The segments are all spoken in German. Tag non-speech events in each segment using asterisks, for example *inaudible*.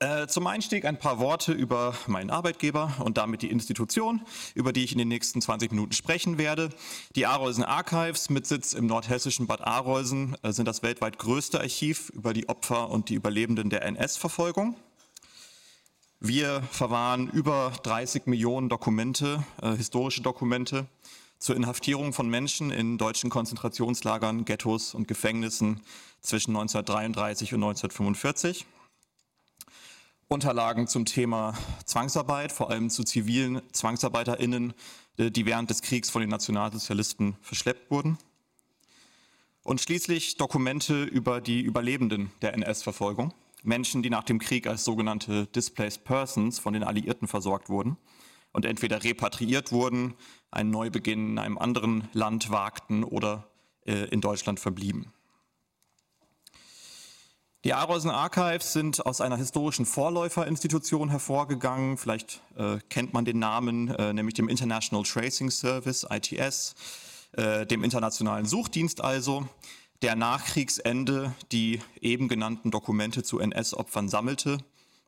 Äh, zum Einstieg ein paar Worte über meinen Arbeitgeber und damit die Institution, über die ich in den nächsten 20 Minuten sprechen werde. Die Arolsen Archives mit Sitz im nordhessischen Bad Arolsen äh, sind das weltweit größte Archiv über die Opfer und die Überlebenden der NS-Verfolgung. Wir verwahren über 30 Millionen Dokumente, äh, historische Dokumente zur Inhaftierung von Menschen in deutschen Konzentrationslagern, Ghettos und Gefängnissen zwischen 1933 und 1945. Unterlagen zum Thema Zwangsarbeit, vor allem zu zivilen ZwangsarbeiterInnen, äh, die während des Kriegs von den Nationalsozialisten verschleppt wurden. Und schließlich Dokumente über die Überlebenden der NS-Verfolgung. Menschen, die nach dem Krieg als sogenannte Displaced Persons von den Alliierten versorgt wurden und entweder repatriiert wurden, einen Neubeginn in einem anderen Land wagten oder äh, in Deutschland verblieben. Die Arolsen Archives sind aus einer historischen Vorläuferinstitution hervorgegangen. Vielleicht äh, kennt man den Namen, äh, nämlich dem International Tracing Service, ITS, äh, dem internationalen Suchdienst also, der nach Kriegsende die eben genannten Dokumente zu NS-Opfern sammelte,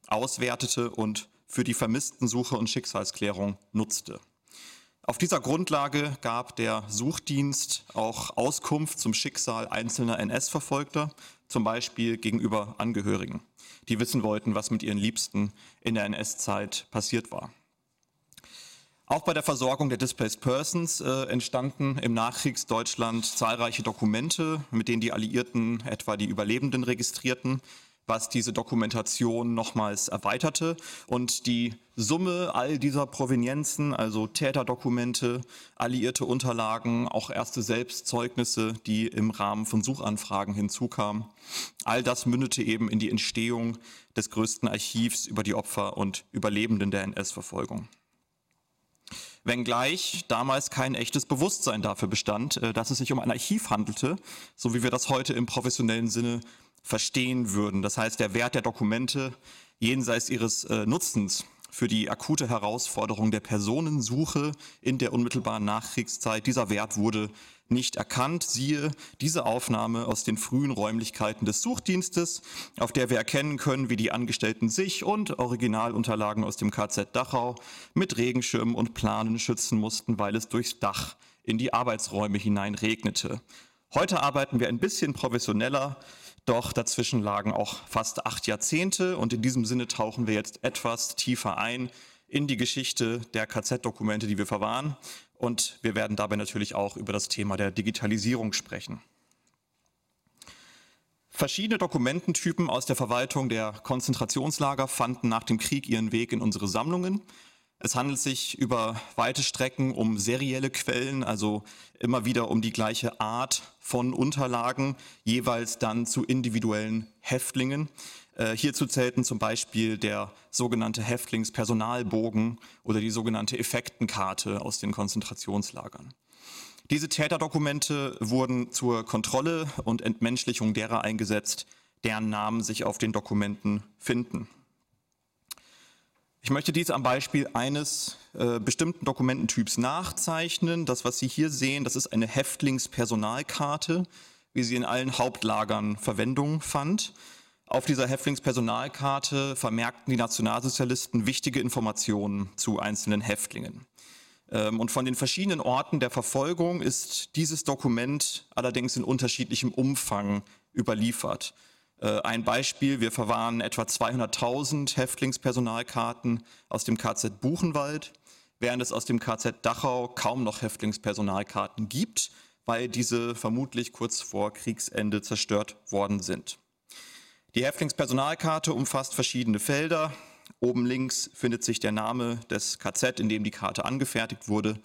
auswertete und für die Vermisstensuche und Schicksalsklärung nutzte. Auf dieser Grundlage gab der Suchdienst auch Auskunft zum Schicksal einzelner NS-Verfolgter zum Beispiel gegenüber Angehörigen, die wissen wollten, was mit ihren Liebsten in der NS-Zeit passiert war. Auch bei der Versorgung der Displaced Persons äh, entstanden im Nachkriegsdeutschland zahlreiche Dokumente, mit denen die Alliierten etwa die Überlebenden registrierten, was diese Dokumentation nochmals erweiterte. Und die Summe all dieser Provenienzen, also Täterdokumente, alliierte Unterlagen, auch erste Selbstzeugnisse, die im Rahmen von Suchanfragen hinzukamen, all das mündete eben in die Entstehung des größten Archivs über die Opfer und Überlebenden der NS-Verfolgung wenngleich damals kein echtes Bewusstsein dafür bestand, äh, dass es sich um ein Archiv handelte, so wie wir das heute im professionellen Sinne verstehen würden. Das heißt, der Wert der Dokumente jenseits ihres äh, Nutzens für die akute Herausforderung der Personensuche in der unmittelbaren Nachkriegszeit, dieser Wert wurde nicht erkannt. Siehe diese Aufnahme aus den frühen Räumlichkeiten des Suchdienstes, auf der wir erkennen können, wie die Angestellten sich und Originalunterlagen aus dem KZ Dachau mit Regenschirmen und Planen schützen mussten, weil es durchs Dach in die Arbeitsräume hinein regnete. Heute arbeiten wir ein bisschen professioneller, doch dazwischen lagen auch fast acht Jahrzehnte und in diesem Sinne tauchen wir jetzt etwas tiefer ein in die Geschichte der KZ-Dokumente, die wir verwahren. Und wir werden dabei natürlich auch über das Thema der Digitalisierung sprechen. Verschiedene Dokumententypen aus der Verwaltung der Konzentrationslager fanden nach dem Krieg ihren Weg in unsere Sammlungen. Es handelt sich über weite Strecken um serielle Quellen, also immer wieder um die gleiche Art von Unterlagen, jeweils dann zu individuellen Häftlingen. Äh, hierzu zählten zum Beispiel der sogenannte Häftlingspersonalbogen oder die sogenannte Effektenkarte aus den Konzentrationslagern. Diese Täterdokumente wurden zur Kontrolle und Entmenschlichung derer eingesetzt, deren Namen sich auf den Dokumenten finden. Ich möchte dies am Beispiel eines äh, bestimmten Dokumententyps nachzeichnen. Das, was Sie hier sehen, das ist eine Häftlingspersonalkarte, wie sie in allen Hauptlagern Verwendung fand. Auf dieser Häftlingspersonalkarte vermerkten die Nationalsozialisten wichtige Informationen zu einzelnen Häftlingen. Ähm, und von den verschiedenen Orten der Verfolgung ist dieses Dokument allerdings in unterschiedlichem Umfang überliefert. Äh, ein Beispiel, wir verwahren etwa 200.000 Häftlingspersonalkarten aus dem KZ Buchenwald, während es aus dem KZ Dachau kaum noch Häftlingspersonalkarten gibt, weil diese vermutlich kurz vor Kriegsende zerstört worden sind. Die Häftlingspersonalkarte umfasst verschiedene Felder. Oben links findet sich der Name des KZ, in dem die Karte angefertigt wurde.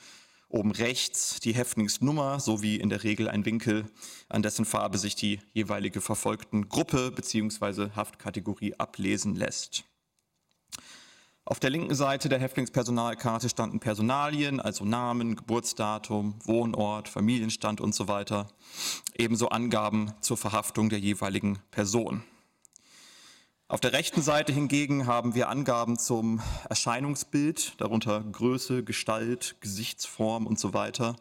Oben rechts die Häftlingsnummer sowie in der Regel ein Winkel, an dessen Farbe sich die jeweilige verfolgten Gruppe bzw. Haftkategorie ablesen lässt. Auf der linken Seite der Häftlingspersonalkarte standen Personalien, also Namen, Geburtsdatum, Wohnort, Familienstand und so weiter, ebenso Angaben zur Verhaftung der jeweiligen Person. Auf der rechten Seite hingegen haben wir Angaben zum Erscheinungsbild, darunter Größe, Gestalt, Gesichtsform und so weiter.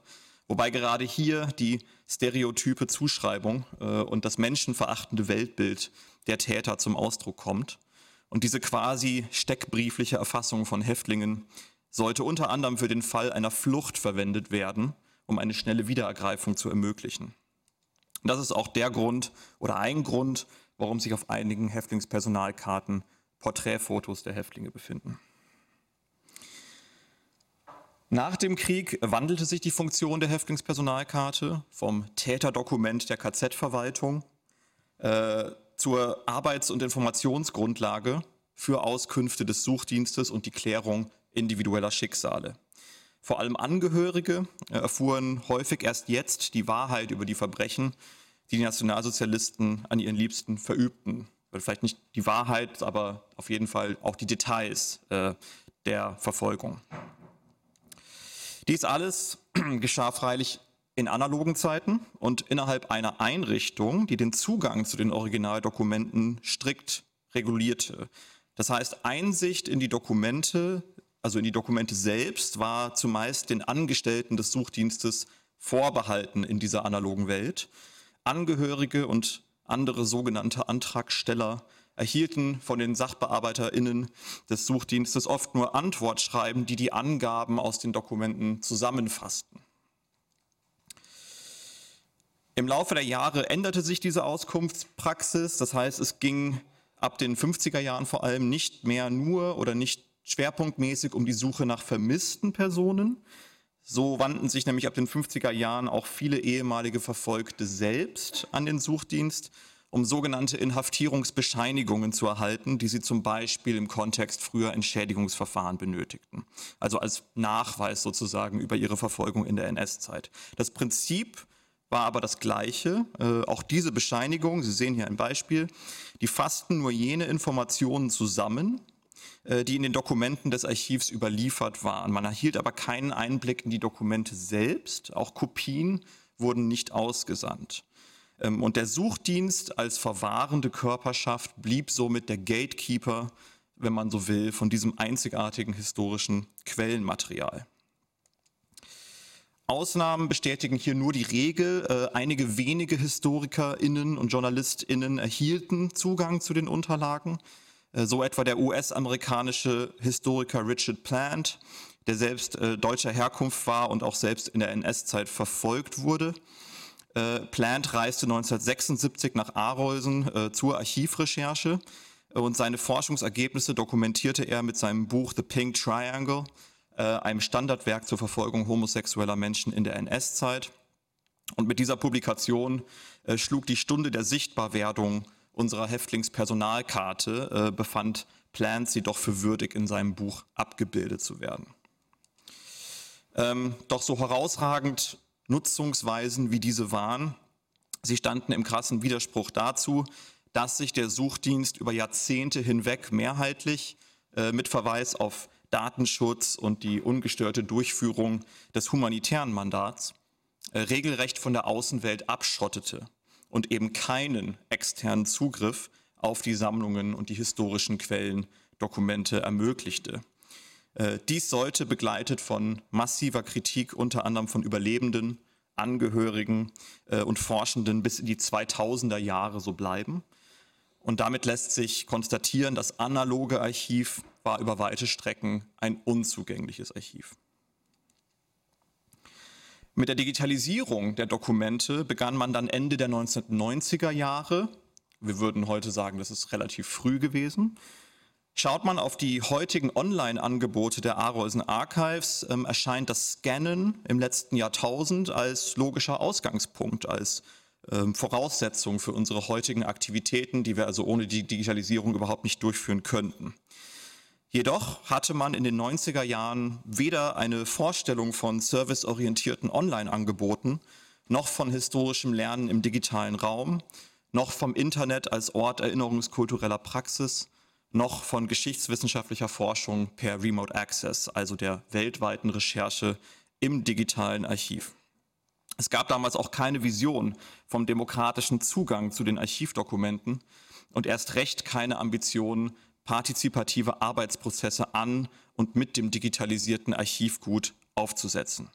Wobei gerade hier die stereotype Zuschreibung äh, und das menschenverachtende Weltbild der Täter zum Ausdruck kommt. Und diese quasi steckbriefliche Erfassung von Häftlingen sollte unter anderem für den Fall einer Flucht verwendet werden, um eine schnelle Wiederergreifung zu ermöglichen. Und das ist auch der Grund oder ein Grund, warum sich auf einigen Häftlingspersonalkarten Porträtfotos der Häftlinge befinden. Nach dem Krieg wandelte sich die Funktion der Häftlingspersonalkarte vom Täterdokument der KZ-Verwaltung äh, zur Arbeits- und Informationsgrundlage für Auskünfte des Suchdienstes und die Klärung individueller Schicksale. Vor allem Angehörige äh, erfuhren häufig erst jetzt die Wahrheit über die Verbrechen, die die Nationalsozialisten an ihren Liebsten verübten. Vielleicht nicht die Wahrheit, aber auf jeden Fall auch die Details äh, der Verfolgung. Dies alles *clears throat* geschah freilich in analogen Zeiten und innerhalb einer Einrichtung, die den Zugang zu den Originaldokumenten strikt regulierte. Das heißt, Einsicht in die Dokumente, also in die Dokumente selbst, war zumeist den Angestellten des Suchdienstes vorbehalten in dieser analogen Welt. Angehörige und andere sogenannte Antragsteller erhielten von den SachbearbeiterInnen des Suchdienstes oft nur Antwortschreiben, die die Angaben aus den Dokumenten zusammenfassten. Im Laufe der Jahre änderte sich diese Auskunftspraxis. Das heißt, es ging ab den 50er Jahren vor allem nicht mehr nur oder nicht schwerpunktmäßig um die Suche nach vermissten Personen. So wandten sich nämlich ab den 50er Jahren auch viele ehemalige Verfolgte selbst an den Suchdienst um sogenannte Inhaftierungsbescheinigungen zu erhalten, die sie zum Beispiel im Kontext früher Entschädigungsverfahren benötigten. Also als Nachweis sozusagen über ihre Verfolgung in der NS-Zeit. Das Prinzip war aber das gleiche. Äh, auch diese Bescheinigung, Sie sehen hier ein Beispiel, die fassten nur jene Informationen zusammen, die in den Dokumenten des Archivs überliefert waren. Man erhielt aber keinen Einblick in die Dokumente selbst. Auch Kopien wurden nicht ausgesandt. Ähm, und der Suchdienst als verwahrende Körperschaft blieb somit der Gatekeeper, wenn man so will, von diesem einzigartigen historischen Quellenmaterial. Ausnahmen bestätigen hier nur die Regel. Äh, einige wenige HistorikerInnen und JournalistInnen erhielten Zugang zu den Unterlagen. Äh, so etwa der US-amerikanische Historiker Richard Plant, der selbst äh, deutscher Herkunft war und auch selbst in der NS-Zeit verfolgt wurde. Äh, Plant reiste 1976 nach Arolsen äh, zur Archivrecherche und seine Forschungsergebnisse dokumentierte er mit seinem Buch The Pink Triangle, äh, einem Standardwerk zur Verfolgung homosexueller Menschen in der NS-Zeit. Und mit dieser Publikation äh, schlug die Stunde der Sichtbarwerdung unserer Häftlingspersonalkarte, äh, befand Plant sie doch für würdig, in seinem Buch abgebildet zu werden. Ähm, doch so herausragend Nutzungsweisen wie diese waren. Sie standen im krassen Widerspruch dazu, dass sich der Suchdienst über Jahrzehnte hinweg mehrheitlich äh, mit Verweis auf Datenschutz und die ungestörte Durchführung des humanitären Mandats äh, regelrecht von der Außenwelt abschottete und eben keinen externen Zugriff auf die Sammlungen und die historischen Quellendokumente ermöglichte. Äh, dies sollte begleitet von massiver Kritik unter anderem von Überlebenden, Angehörigen äh, und Forschenden bis in die 2000er Jahre so bleiben. Und damit lässt sich konstatieren, das analoge Archiv war über weite Strecken ein unzugängliches Archiv. Mit der Digitalisierung der Dokumente begann man dann Ende der 1990er Jahre. Wir würden heute sagen, das ist relativ früh gewesen. Schaut man auf die heutigen Online-Angebote der Arolsen Archives, ähm, erscheint das Scannen im letzten Jahrtausend als logischer Ausgangspunkt, als ähm, Voraussetzung für unsere heutigen Aktivitäten, die wir also ohne die Digitalisierung überhaupt nicht durchführen könnten. Jedoch hatte man in den 90er Jahren weder eine Vorstellung von serviceorientierten Online-Angeboten, noch von historischem Lernen im digitalen Raum, noch vom Internet als Ort erinnerungskultureller Praxis, noch von geschichtswissenschaftlicher Forschung per Remote Access, also der weltweiten Recherche im digitalen Archiv. Es gab damals auch keine Vision vom demokratischen Zugang zu den Archivdokumenten und erst recht keine Ambition, partizipative Arbeitsprozesse an und mit dem digitalisierten Archivgut aufzusetzen.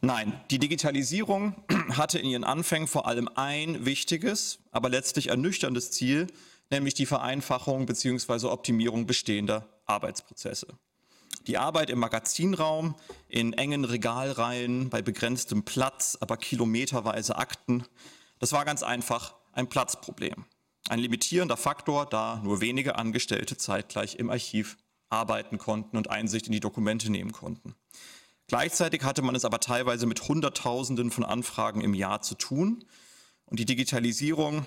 Nein, die Digitalisierung *clears throat* hatte in ihren Anfängen vor allem ein wichtiges, aber letztlich ernüchterndes Ziel, nämlich die Vereinfachung bzw. Optimierung bestehender Arbeitsprozesse. Die Arbeit im Magazinraum, in engen Regalreihen, bei begrenztem Platz, aber kilometerweise Akten, das war ganz einfach ein Platzproblem. Ein limitierender Faktor, da nur wenige Angestellte zeitgleich im Archiv arbeiten konnten und Einsicht in die Dokumente nehmen konnten. Gleichzeitig hatte man es aber teilweise mit Hunderttausenden von Anfragen im Jahr zu tun. Und die Digitalisierung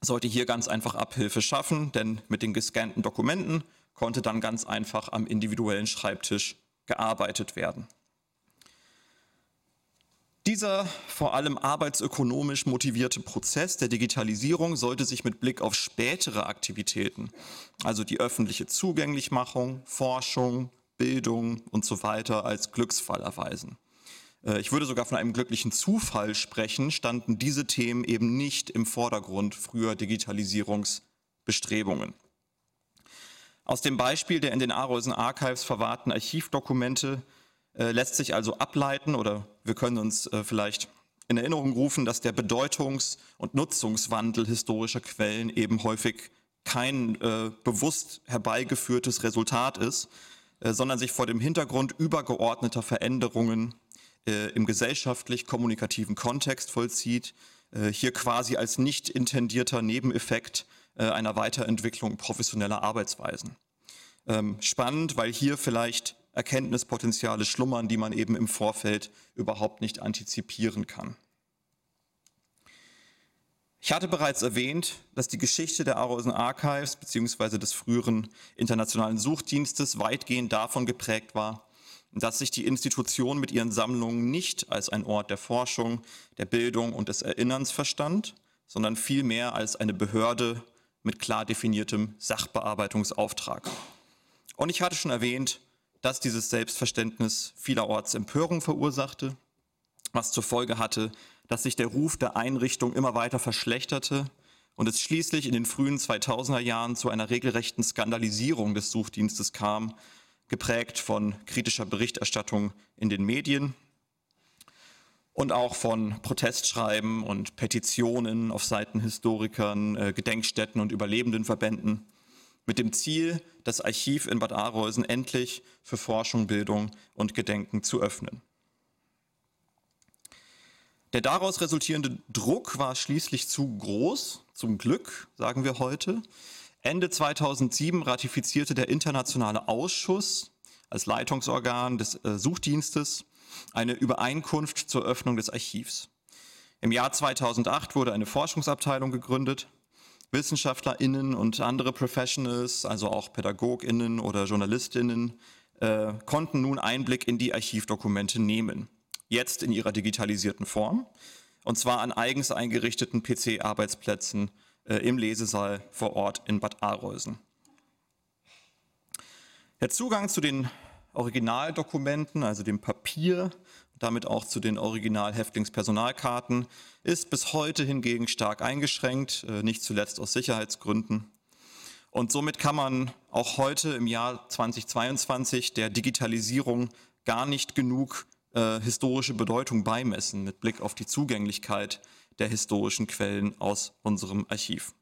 sollte hier ganz einfach Abhilfe schaffen, denn mit den gescannten Dokumenten konnte dann ganz einfach am individuellen Schreibtisch gearbeitet werden. Dieser vor allem arbeitsökonomisch motivierte Prozess der Digitalisierung sollte sich mit Blick auf spätere Aktivitäten, also die öffentliche Zugänglichmachung, Forschung, Bildung und so weiter als Glücksfall erweisen. Äh, ich würde sogar von einem glücklichen Zufall sprechen, standen diese Themen eben nicht im Vordergrund früher Digitalisierungsbestrebungen. Aus dem Beispiel der in den Arolsen Archives verwahrten Archivdokumente äh, lässt sich also ableiten oder wir können uns äh, vielleicht in Erinnerung rufen, dass der Bedeutungs- und Nutzungswandel historischer Quellen eben häufig kein äh, bewusst herbeigeführtes Resultat ist, sondern sich vor dem Hintergrund übergeordneter Veränderungen im gesellschaftlich-kommunikativen Kontext vollzieht, hier quasi als nicht intendierter Nebeneffekt einer Weiterentwicklung professioneller Arbeitsweisen. Ähm, spannend, weil hier vielleicht Erkenntnispotenziale schlummern, die man eben im Vorfeld überhaupt nicht antizipieren kann. Ich hatte bereits erwähnt, dass die Geschichte der Arolsen Archives bzw. des früheren internationalen Suchdienstes weitgehend davon geprägt war, dass sich die Institution mit ihren Sammlungen nicht als ein Ort der Forschung, der Bildung und des Erinnerns verstand, sondern vielmehr als eine Behörde mit klar definiertem Sachbearbeitungsauftrag. Und ich hatte schon erwähnt, dass dieses Selbstverständnis vielerorts Empörung verursachte, was zur Folge hatte, dass sich der Ruf der Einrichtung immer weiter verschlechterte und es schließlich in den frühen 2000er Jahren zu einer regelrechten Skandalisierung des Suchdienstes kam, geprägt von kritischer Berichterstattung in den Medien und auch von Protestschreiben und Petitionen auf Seiten Historikern, äh, Gedenkstätten und Überlebendenverbänden mit dem Ziel, das Archiv in Bad Arolsen endlich für Forschung, Bildung und Gedenken zu öffnen. Der daraus resultierende Druck war schließlich zu groß, zum Glück, sagen wir heute. Ende 2007 ratifizierte der Internationale Ausschuss als Leitungsorgan des äh, Suchdienstes eine Übereinkunft zur Öffnung des Archivs. Im Jahr 2008 wurde eine Forschungsabteilung gegründet. WissenschaftlerInnen und andere Professionals, also auch PädagogInnen oder JournalistInnen, äh, konnten nun Einblick in die Archivdokumente nehmen jetzt in ihrer digitalisierten Form, und zwar an eigens eingerichteten PC-Arbeitsplätzen äh, im Lesesaal vor Ort in Bad Arolsen. Der Zugang zu den Originaldokumenten, also dem Papier, damit auch zu den Original-Häftlingspersonalkarten, ist bis heute hingegen stark eingeschränkt, äh, nicht zuletzt aus Sicherheitsgründen. Und somit kann man auch heute im Jahr 2022 der Digitalisierung gar nicht genug äh, historische Bedeutung beimessen mit Blick auf die Zugänglichkeit der historischen Quellen aus unserem Archiv.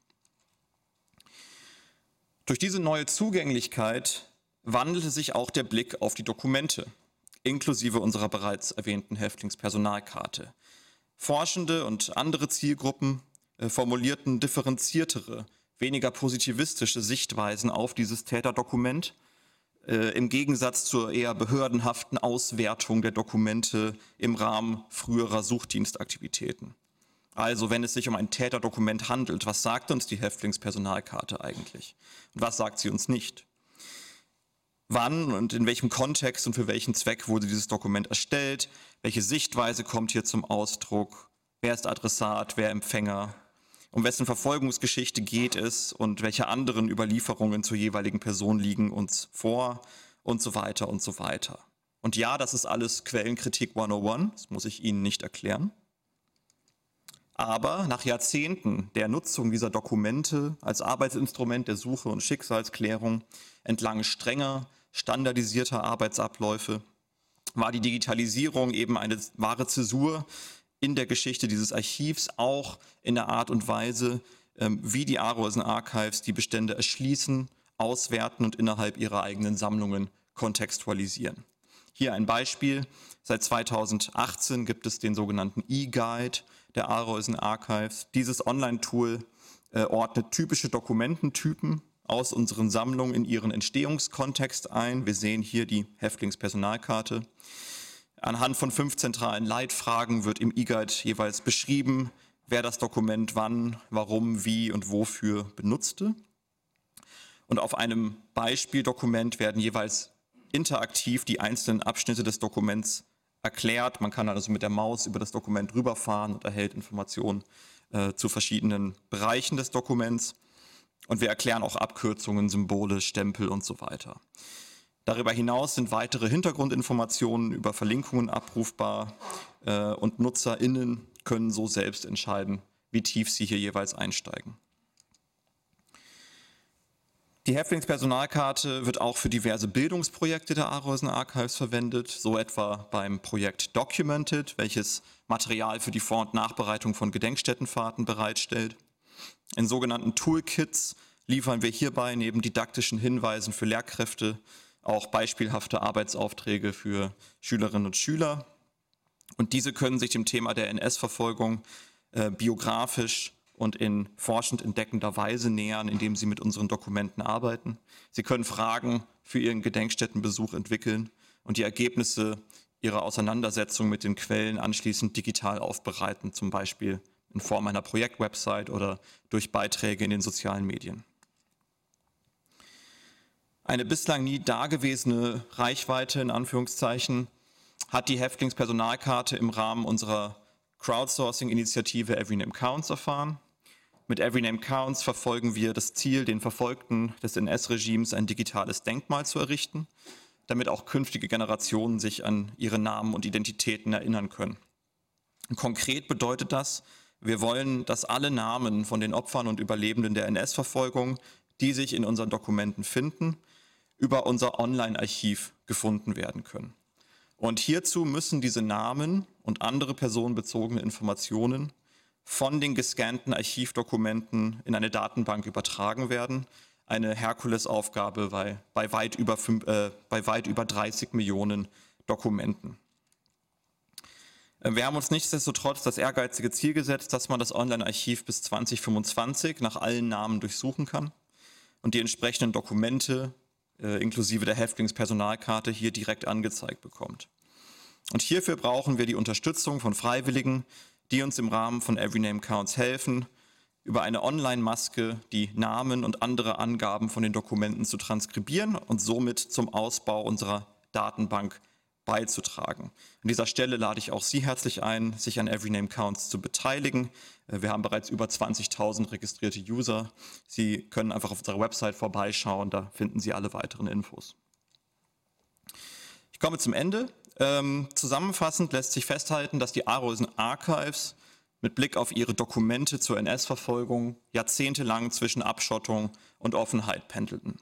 Durch diese neue Zugänglichkeit wandelte sich auch der Blick auf die Dokumente, inklusive unserer bereits erwähnten Häftlingspersonalkarte. Forschende und andere Zielgruppen äh, formulierten differenziertere, weniger positivistische Sichtweisen auf dieses Täterdokument äh, im Gegensatz zur eher behördenhaften Auswertung der Dokumente im Rahmen früherer Suchdienstaktivitäten. Also wenn es sich um ein Täterdokument handelt, was sagt uns die Häftlingspersonalkarte eigentlich? Und was sagt sie uns nicht? Wann und in welchem Kontext und für welchen Zweck wurde dieses Dokument erstellt? Welche Sichtweise kommt hier zum Ausdruck? Wer ist Adressat, wer Empfänger? um wessen Verfolgungsgeschichte geht es und welche anderen Überlieferungen zur jeweiligen Person liegen uns vor und so weiter und so weiter. Und ja, das ist alles Quellenkritik 101, das muss ich Ihnen nicht erklären. Aber nach Jahrzehnten der Nutzung dieser Dokumente als Arbeitsinstrument der Suche und Schicksalsklärung entlang strenger, standardisierter Arbeitsabläufe war die Digitalisierung eben eine wahre Zäsur in der Geschichte dieses Archivs, auch in der Art und Weise, ähm, wie die Arolsen Archives die Bestände erschließen, auswerten und innerhalb ihrer eigenen Sammlungen kontextualisieren. Hier ein Beispiel. Seit 2018 gibt es den sogenannten E-Guide der Arolsen Archives. Dieses Online-Tool äh, ordnet typische Dokumententypen aus unseren Sammlungen in ihren Entstehungskontext ein. Wir sehen hier die Häftlingspersonalkarte. Anhand von fünf zentralen Leitfragen wird im E-Guide jeweils beschrieben, wer das Dokument wann, warum, wie und wofür benutzte. Und auf einem Beispieldokument werden jeweils interaktiv die einzelnen Abschnitte des Dokuments erklärt. Man kann also mit der Maus über das Dokument rüberfahren und erhält Informationen äh, zu verschiedenen Bereichen des Dokuments. Und wir erklären auch Abkürzungen, Symbole, Stempel und so weiter. Darüber hinaus sind weitere Hintergrundinformationen über Verlinkungen abrufbar äh, und NutzerInnen können so selbst entscheiden, wie tief sie hier jeweils einsteigen. Die Häftlingspersonalkarte wird auch für diverse Bildungsprojekte der Arolsen Archives verwendet, so etwa beim Projekt Documented, welches Material für die Vor- und Nachbereitung von Gedenkstättenfahrten bereitstellt. In sogenannten Toolkits liefern wir hierbei neben didaktischen Hinweisen für Lehrkräfte auch beispielhafte Arbeitsaufträge für Schülerinnen und Schüler. Und diese können sich dem Thema der NS-Verfolgung äh, biografisch und in forschend entdeckender Weise nähern, indem sie mit unseren Dokumenten arbeiten. Sie können Fragen für ihren Gedenkstättenbesuch entwickeln und die Ergebnisse ihrer Auseinandersetzung mit den Quellen anschließend digital aufbereiten, zum Beispiel in Form einer Projektwebsite oder durch Beiträge in den sozialen Medien. Eine bislang nie dagewesene Reichweite in Anführungszeichen hat die Häftlingspersonalkarte im Rahmen unserer Crowdsourcing-Initiative Every Name Counts erfahren. Mit Every Name Counts verfolgen wir das Ziel, den Verfolgten des NS-Regimes ein digitales Denkmal zu errichten, damit auch künftige Generationen sich an ihre Namen und Identitäten erinnern können. Konkret bedeutet das, wir wollen, dass alle Namen von den Opfern und Überlebenden der NS-Verfolgung, die sich in unseren Dokumenten finden, über unser Online-Archiv gefunden werden können. Und hierzu müssen diese Namen und andere personenbezogene Informationen von den gescannten Archivdokumenten in eine Datenbank übertragen werden. Eine Herkulesaufgabe bei, bei, weit über, äh, bei weit über 30 Millionen Dokumenten. Äh, wir haben uns nichtsdestotrotz das ehrgeizige Ziel gesetzt, dass man das Online-Archiv bis 2025 nach allen Namen durchsuchen kann und die entsprechenden Dokumente äh, inklusive der Häftlingspersonalkarte hier direkt angezeigt bekommt. Und hierfür brauchen wir die Unterstützung von Freiwilligen, die uns im Rahmen von Every Name Counts helfen, über eine Online-Maske die Namen und andere Angaben von den Dokumenten zu transkribieren und somit zum Ausbau unserer Datenbank beizutragen. An dieser Stelle lade ich auch Sie herzlich ein, sich an Every Counts zu beteiligen. Äh, wir haben bereits über 20.000 registrierte User. Sie können einfach auf unserer Website vorbeischauen, da finden Sie alle weiteren Infos. Ich komme zum Ende. Ähm, zusammenfassend lässt sich festhalten, dass die Arolsen Archives mit Blick auf ihre Dokumente zur NS-Verfolgung jahrzehntelang zwischen Abschottung und Offenheit pendelten.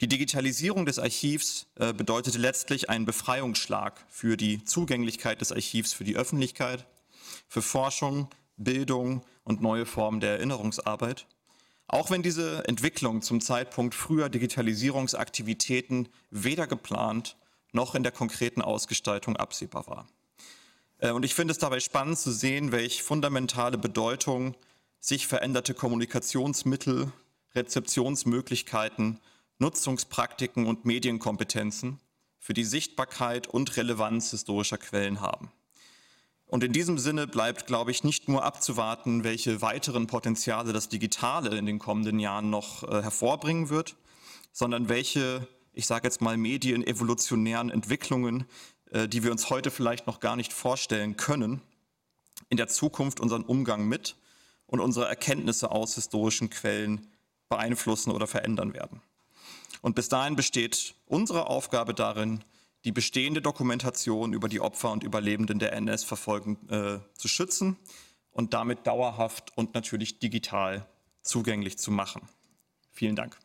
Die Digitalisierung des Archivs äh, bedeutete letztlich einen Befreiungsschlag für die Zugänglichkeit des Archivs für die Öffentlichkeit, für Forschung, Bildung und neue Formen der Erinnerungsarbeit. Auch wenn diese Entwicklung zum Zeitpunkt früher Digitalisierungsaktivitäten weder geplant noch in der konkreten Ausgestaltung absehbar war. Äh, und ich finde es dabei spannend zu sehen, welche fundamentale Bedeutung sich veränderte Kommunikationsmittel, Rezeptionsmöglichkeiten Nutzungspraktiken und Medienkompetenzen für die Sichtbarkeit und Relevanz historischer Quellen haben. Und in diesem Sinne bleibt, glaube ich, nicht nur abzuwarten, welche weiteren Potenziale das Digitale in den kommenden Jahren noch äh, hervorbringen wird, sondern welche, ich sage jetzt mal, medienevolutionären Entwicklungen, äh, die wir uns heute vielleicht noch gar nicht vorstellen können, in der Zukunft unseren Umgang mit und unsere Erkenntnisse aus historischen Quellen beeinflussen oder verändern werden. Und bis dahin besteht unsere Aufgabe darin, die bestehende Dokumentation über die Opfer und Überlebenden der NS-Verfolgung äh, zu schützen und damit dauerhaft und natürlich digital zugänglich zu machen. Vielen Dank.